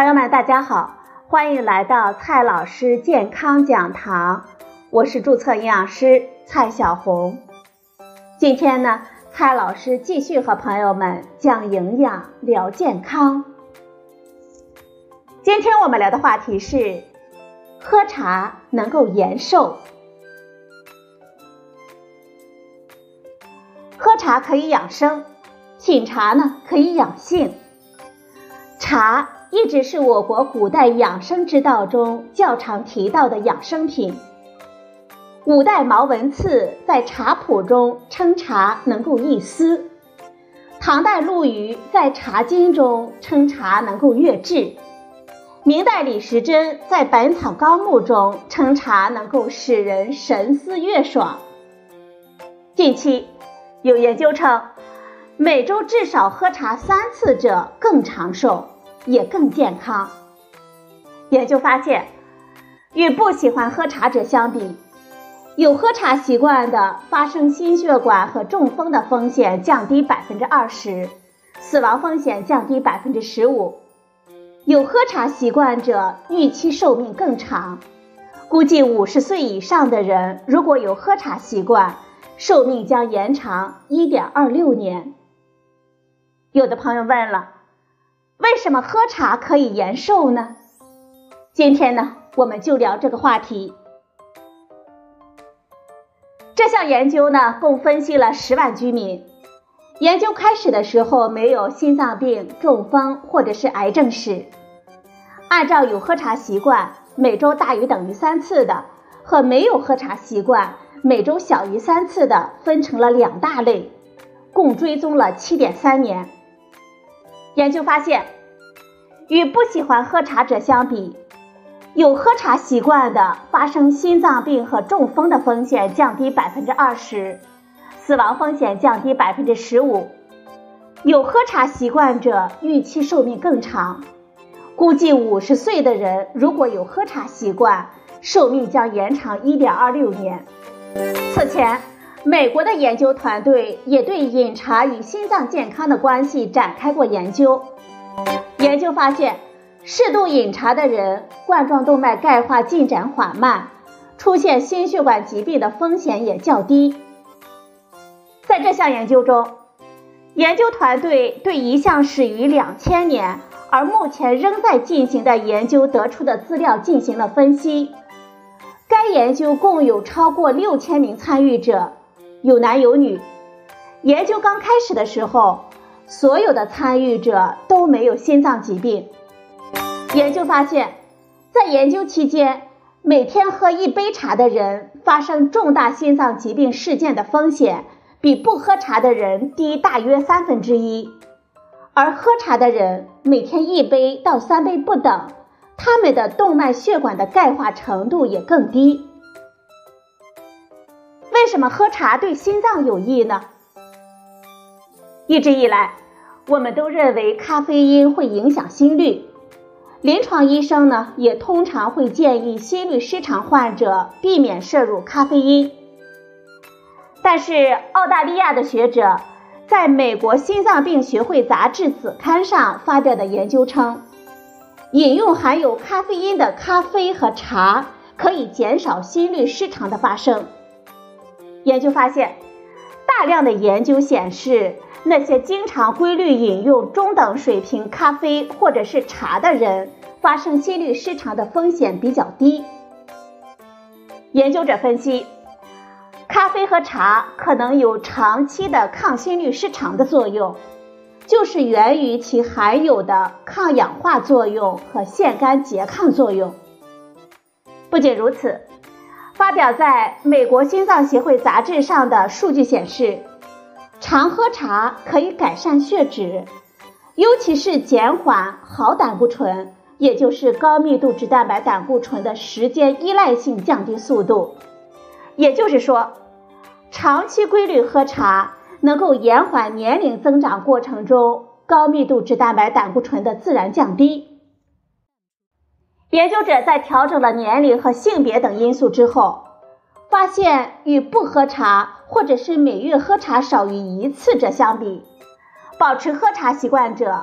朋友们，大家好，欢迎来到蔡老师健康讲堂，我是注册营养师蔡小红。今天呢，蔡老师继续和朋友们讲营养、聊健康。今天我们聊的话题是：喝茶能够延寿。喝茶可以养生，品茶呢可以养性。茶一直是我国古代养生之道中较常提到的养生品。五代毛文赐在茶谱中称茶能够益思，唐代陆羽在《茶经》中称茶能够悦志，明代李时珍在《本草纲目》中称茶能够使人神思悦爽。近期有研究称，每周至少喝茶三次者更长寿，也更健康。研究发现，与不喜欢喝茶者相比，有喝茶习惯的，发生心血管和中风的风险降低百分之二十，死亡风险降低百分之十五。有喝茶习惯者预期寿命更长，估计五十岁以上的人如果有喝茶习惯，寿命将延长一点二六年。有的朋友问了，为什么喝茶可以延寿呢？今天呢，我们就聊这个话题。这项研究呢，共分析了十万居民。研究开始的时候没有心脏病、中风或者是癌症史。按照有喝茶习惯，每周大于等于三次的，和没有喝茶习惯，每周小于三次的，分成了两大类，共追踪了七点三年。研究发现，与不喜欢喝茶者相比，有喝茶习惯的，发生心脏病和中风的风险降低百分之二十，死亡风险降低百分之十五。有喝茶习惯者预期寿命更长，估计五十岁的人如果有喝茶习惯，寿命将延长一点二六年。此前，美国的研究团队也对饮茶与心脏健康的关系展开过研究。研究发现。适度饮茶的人，冠状动脉钙化进展缓慢，出现心血管疾病的风险也较低。在这项研究中，研究团队对一项始于两千年而目前仍在进行的研究得出的资料进行了分析。该研究共有超过六千名参与者，有男有女。研究刚开始的时候，所有的参与者都没有心脏疾病。研究发现，在研究期间，每天喝一杯茶的人发生重大心脏疾病事件的风险比不喝茶的人低大约三分之一，而喝茶的人每天一杯到三杯不等，他们的动脉血管的钙化程度也更低。为什么喝茶对心脏有益呢？一直以来，我们都认为咖啡因会影响心率。临床医生呢，也通常会建议心律失常患者避免摄入咖啡因。但是，澳大利亚的学者在美国心脏病学会杂志子刊上发表的研究称，饮用含有咖啡因的咖啡和茶可以减少心律失常的发生。研究发现，大量的研究显示。那些经常规律饮用中等水平咖啡或者是茶的人，发生心律失常的风险比较低。研究者分析，咖啡和茶可能有长期的抗心律失常的作用，就是源于其含有的抗氧化作用和腺苷拮抗作用。不仅如此，发表在美国心脏协会杂志上的数据显示。常喝茶可以改善血脂，尤其是减缓好胆固醇，也就是高密度脂蛋白胆固醇的时间依赖性降低速度。也就是说，长期规律喝茶能够延缓年龄增长过程中高密度脂蛋白胆固醇的自然降低。研究者在调整了年龄和性别等因素之后。发现与不喝茶或者是每月喝茶少于一次者相比，保持喝茶习惯者，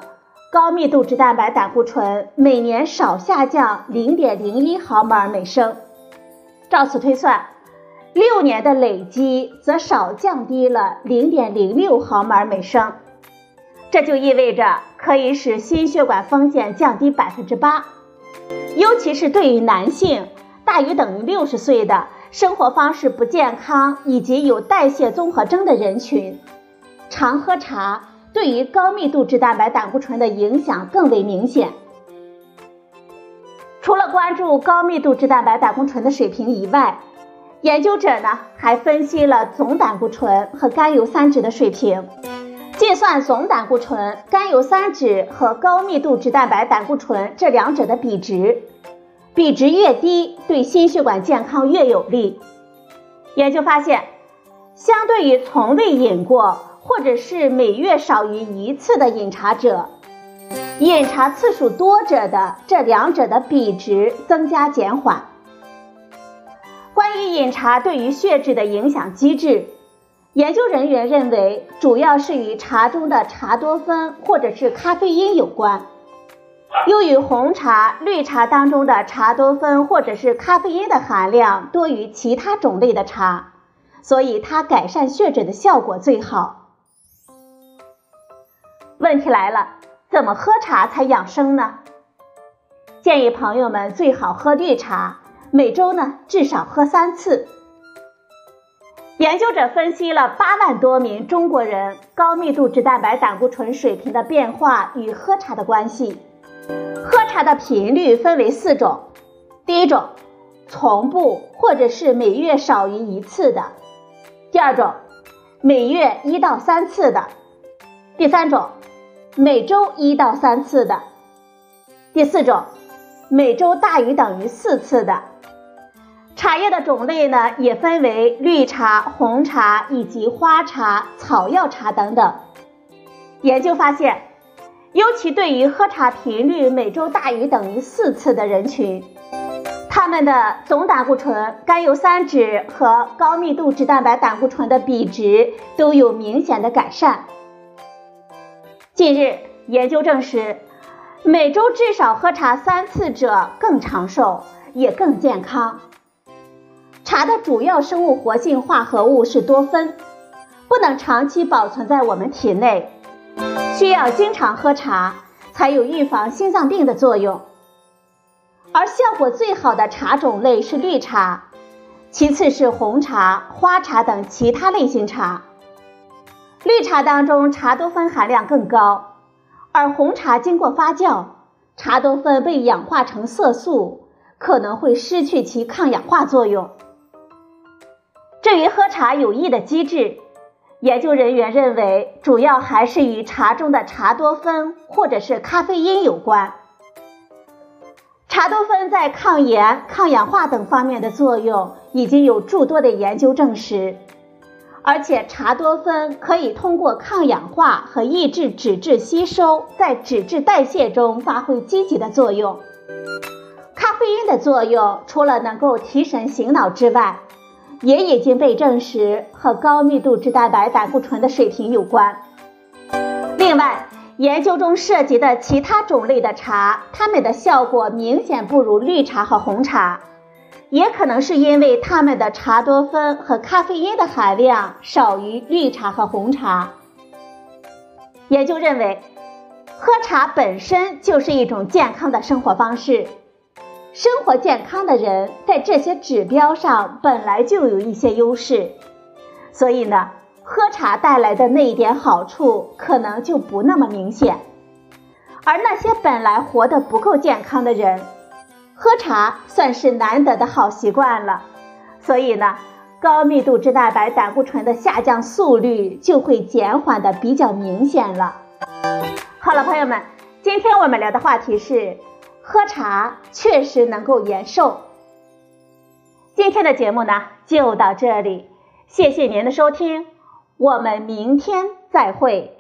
高密度脂蛋白胆固醇每年少下降零点零一毫摩尔每升。照此推算，六年的累积则少降低了零点零六毫摩尔每升。这就意味着可以使心血管风险降低百分之八，尤其是对于男性大于等于六十岁的、生活方式不健康以及有代谢综合征的人群，常喝茶对于高密度脂蛋白胆固醇的影响更为明显。除了关注高密度脂蛋白胆固醇的水平以外，研究者呢还分析了总胆固醇和甘油三酯的水平。计算总胆固醇、甘油三酯和高密度脂蛋白胆固醇这两者的比值，比值越低，对心血管健康越有利。研究发现，相对于从未饮过或者是每月少于一次的饮茶者，饮茶次数多者的这两者的比值增加减缓。关于饮茶对于血脂的影响机制。研究人员认为，主要是与茶中的茶多酚或者是咖啡因有关。又与红茶、绿茶当中的茶多酚或者是咖啡因的含量多于其他种类的茶，所以它改善血脂的效果最好。问题来了，怎么喝茶才养生呢？建议朋友们最好喝绿茶，每周呢至少喝三次。研究者分析了八万多名中国人高密度脂蛋白胆固醇水平的变化与喝茶的关系。喝茶的频率分为四种：第一种，从不或者是每月少于一次的；第二种，每月一到三次的；第三种，每周一到三次的；第四种，每周大于等于四次的。茶叶的种类呢，也分为绿茶、红茶以及花茶、草药茶等等。研究发现，尤其对于喝茶频率每周大于等于四次的人群，他们的总胆固醇、甘油三酯和高密度脂蛋白胆固醇的比值都有明显的改善。近日，研究证实，每周至少喝茶三次者更长寿，也更健康。茶的主要生物活性化合物是多酚，不能长期保存在我们体内，需要经常喝茶才有预防心脏病的作用。而效果最好的茶种类是绿茶，其次是红茶、花茶等其他类型茶。绿茶当中茶多酚含量更高，而红茶经过发酵，茶多酚被氧化成色素，可能会失去其抗氧化作用。至于喝茶有益的机制，研究人员认为主要还是与茶中的茶多酚或者是咖啡因有关。茶多酚在抗炎、抗氧化等方面的作用已经有诸多的研究证实，而且茶多酚可以通过抗氧化和抑制脂质吸收，在脂质代谢中发挥积极的作用。咖啡因的作用除了能够提神醒脑之外，也已经被证实和高密度脂蛋白胆固醇的水平有关。另外，研究中涉及的其他种类的茶，它们的效果明显不如绿茶和红茶，也可能是因为它们的茶多酚和咖啡因的含量少于绿茶和红茶。研究认为，喝茶本身就是一种健康的生活方式。生活健康的人在这些指标上本来就有一些优势，所以呢，喝茶带来的那一点好处可能就不那么明显。而那些本来活得不够健康的人，喝茶算是难得的好习惯了，所以呢，高密度脂蛋白胆固醇的下降速率就会减缓的比较明显了。好了，朋友们，今天我们聊的话题是。喝茶确实能够延寿。今天的节目呢就到这里，谢谢您的收听，我们明天再会。